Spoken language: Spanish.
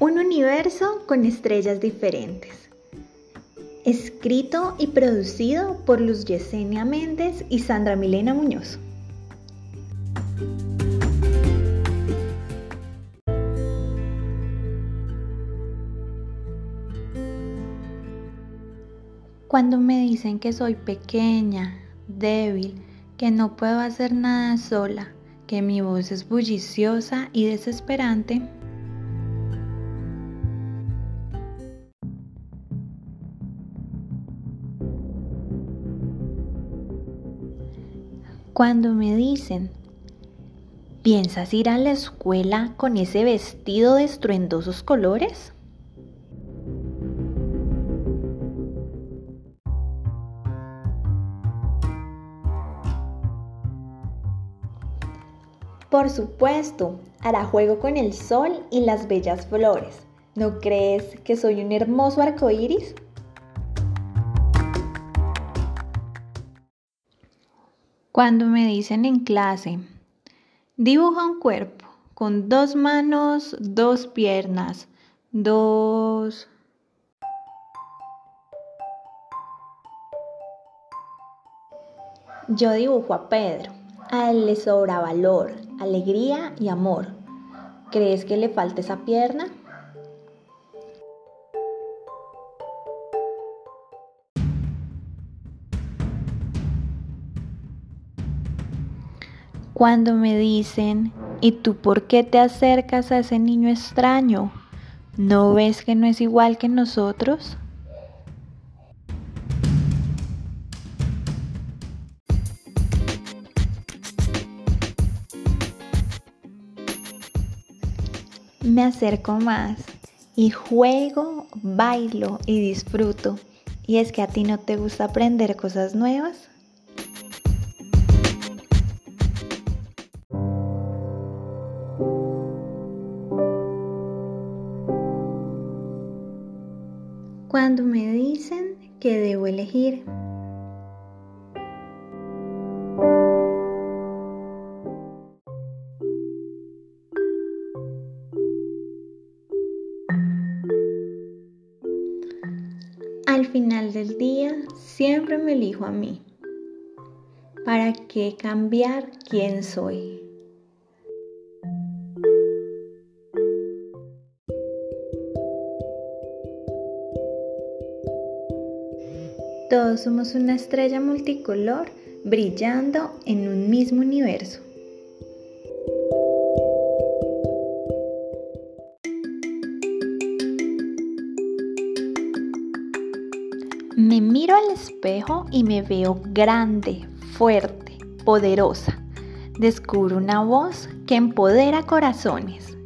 Un universo con estrellas diferentes. Escrito y producido por Luz Yesenia Méndez y Sandra Milena Muñoz. Cuando me dicen que soy pequeña, débil, que no puedo hacer nada sola, que mi voz es bulliciosa y desesperante, Cuando me dicen, ¿piensas ir a la escuela con ese vestido de estruendosos colores? Por supuesto, hará juego con el sol y las bellas flores. ¿No crees que soy un hermoso arco Cuando me dicen en clase, dibuja un cuerpo con dos manos, dos piernas, dos... Yo dibujo a Pedro. A él le sobra valor, alegría y amor. ¿Crees que le falta esa pierna? Cuando me dicen, ¿y tú por qué te acercas a ese niño extraño? ¿No ves que no es igual que nosotros? Me acerco más y juego, bailo y disfruto. ¿Y es que a ti no te gusta aprender cosas nuevas? Cuando me dicen que debo elegir. Al final del día siempre me elijo a mí. ¿Para qué cambiar quién soy? Todos somos una estrella multicolor brillando en un mismo universo. Me miro al espejo y me veo grande, fuerte, poderosa. Descubro una voz que empodera corazones.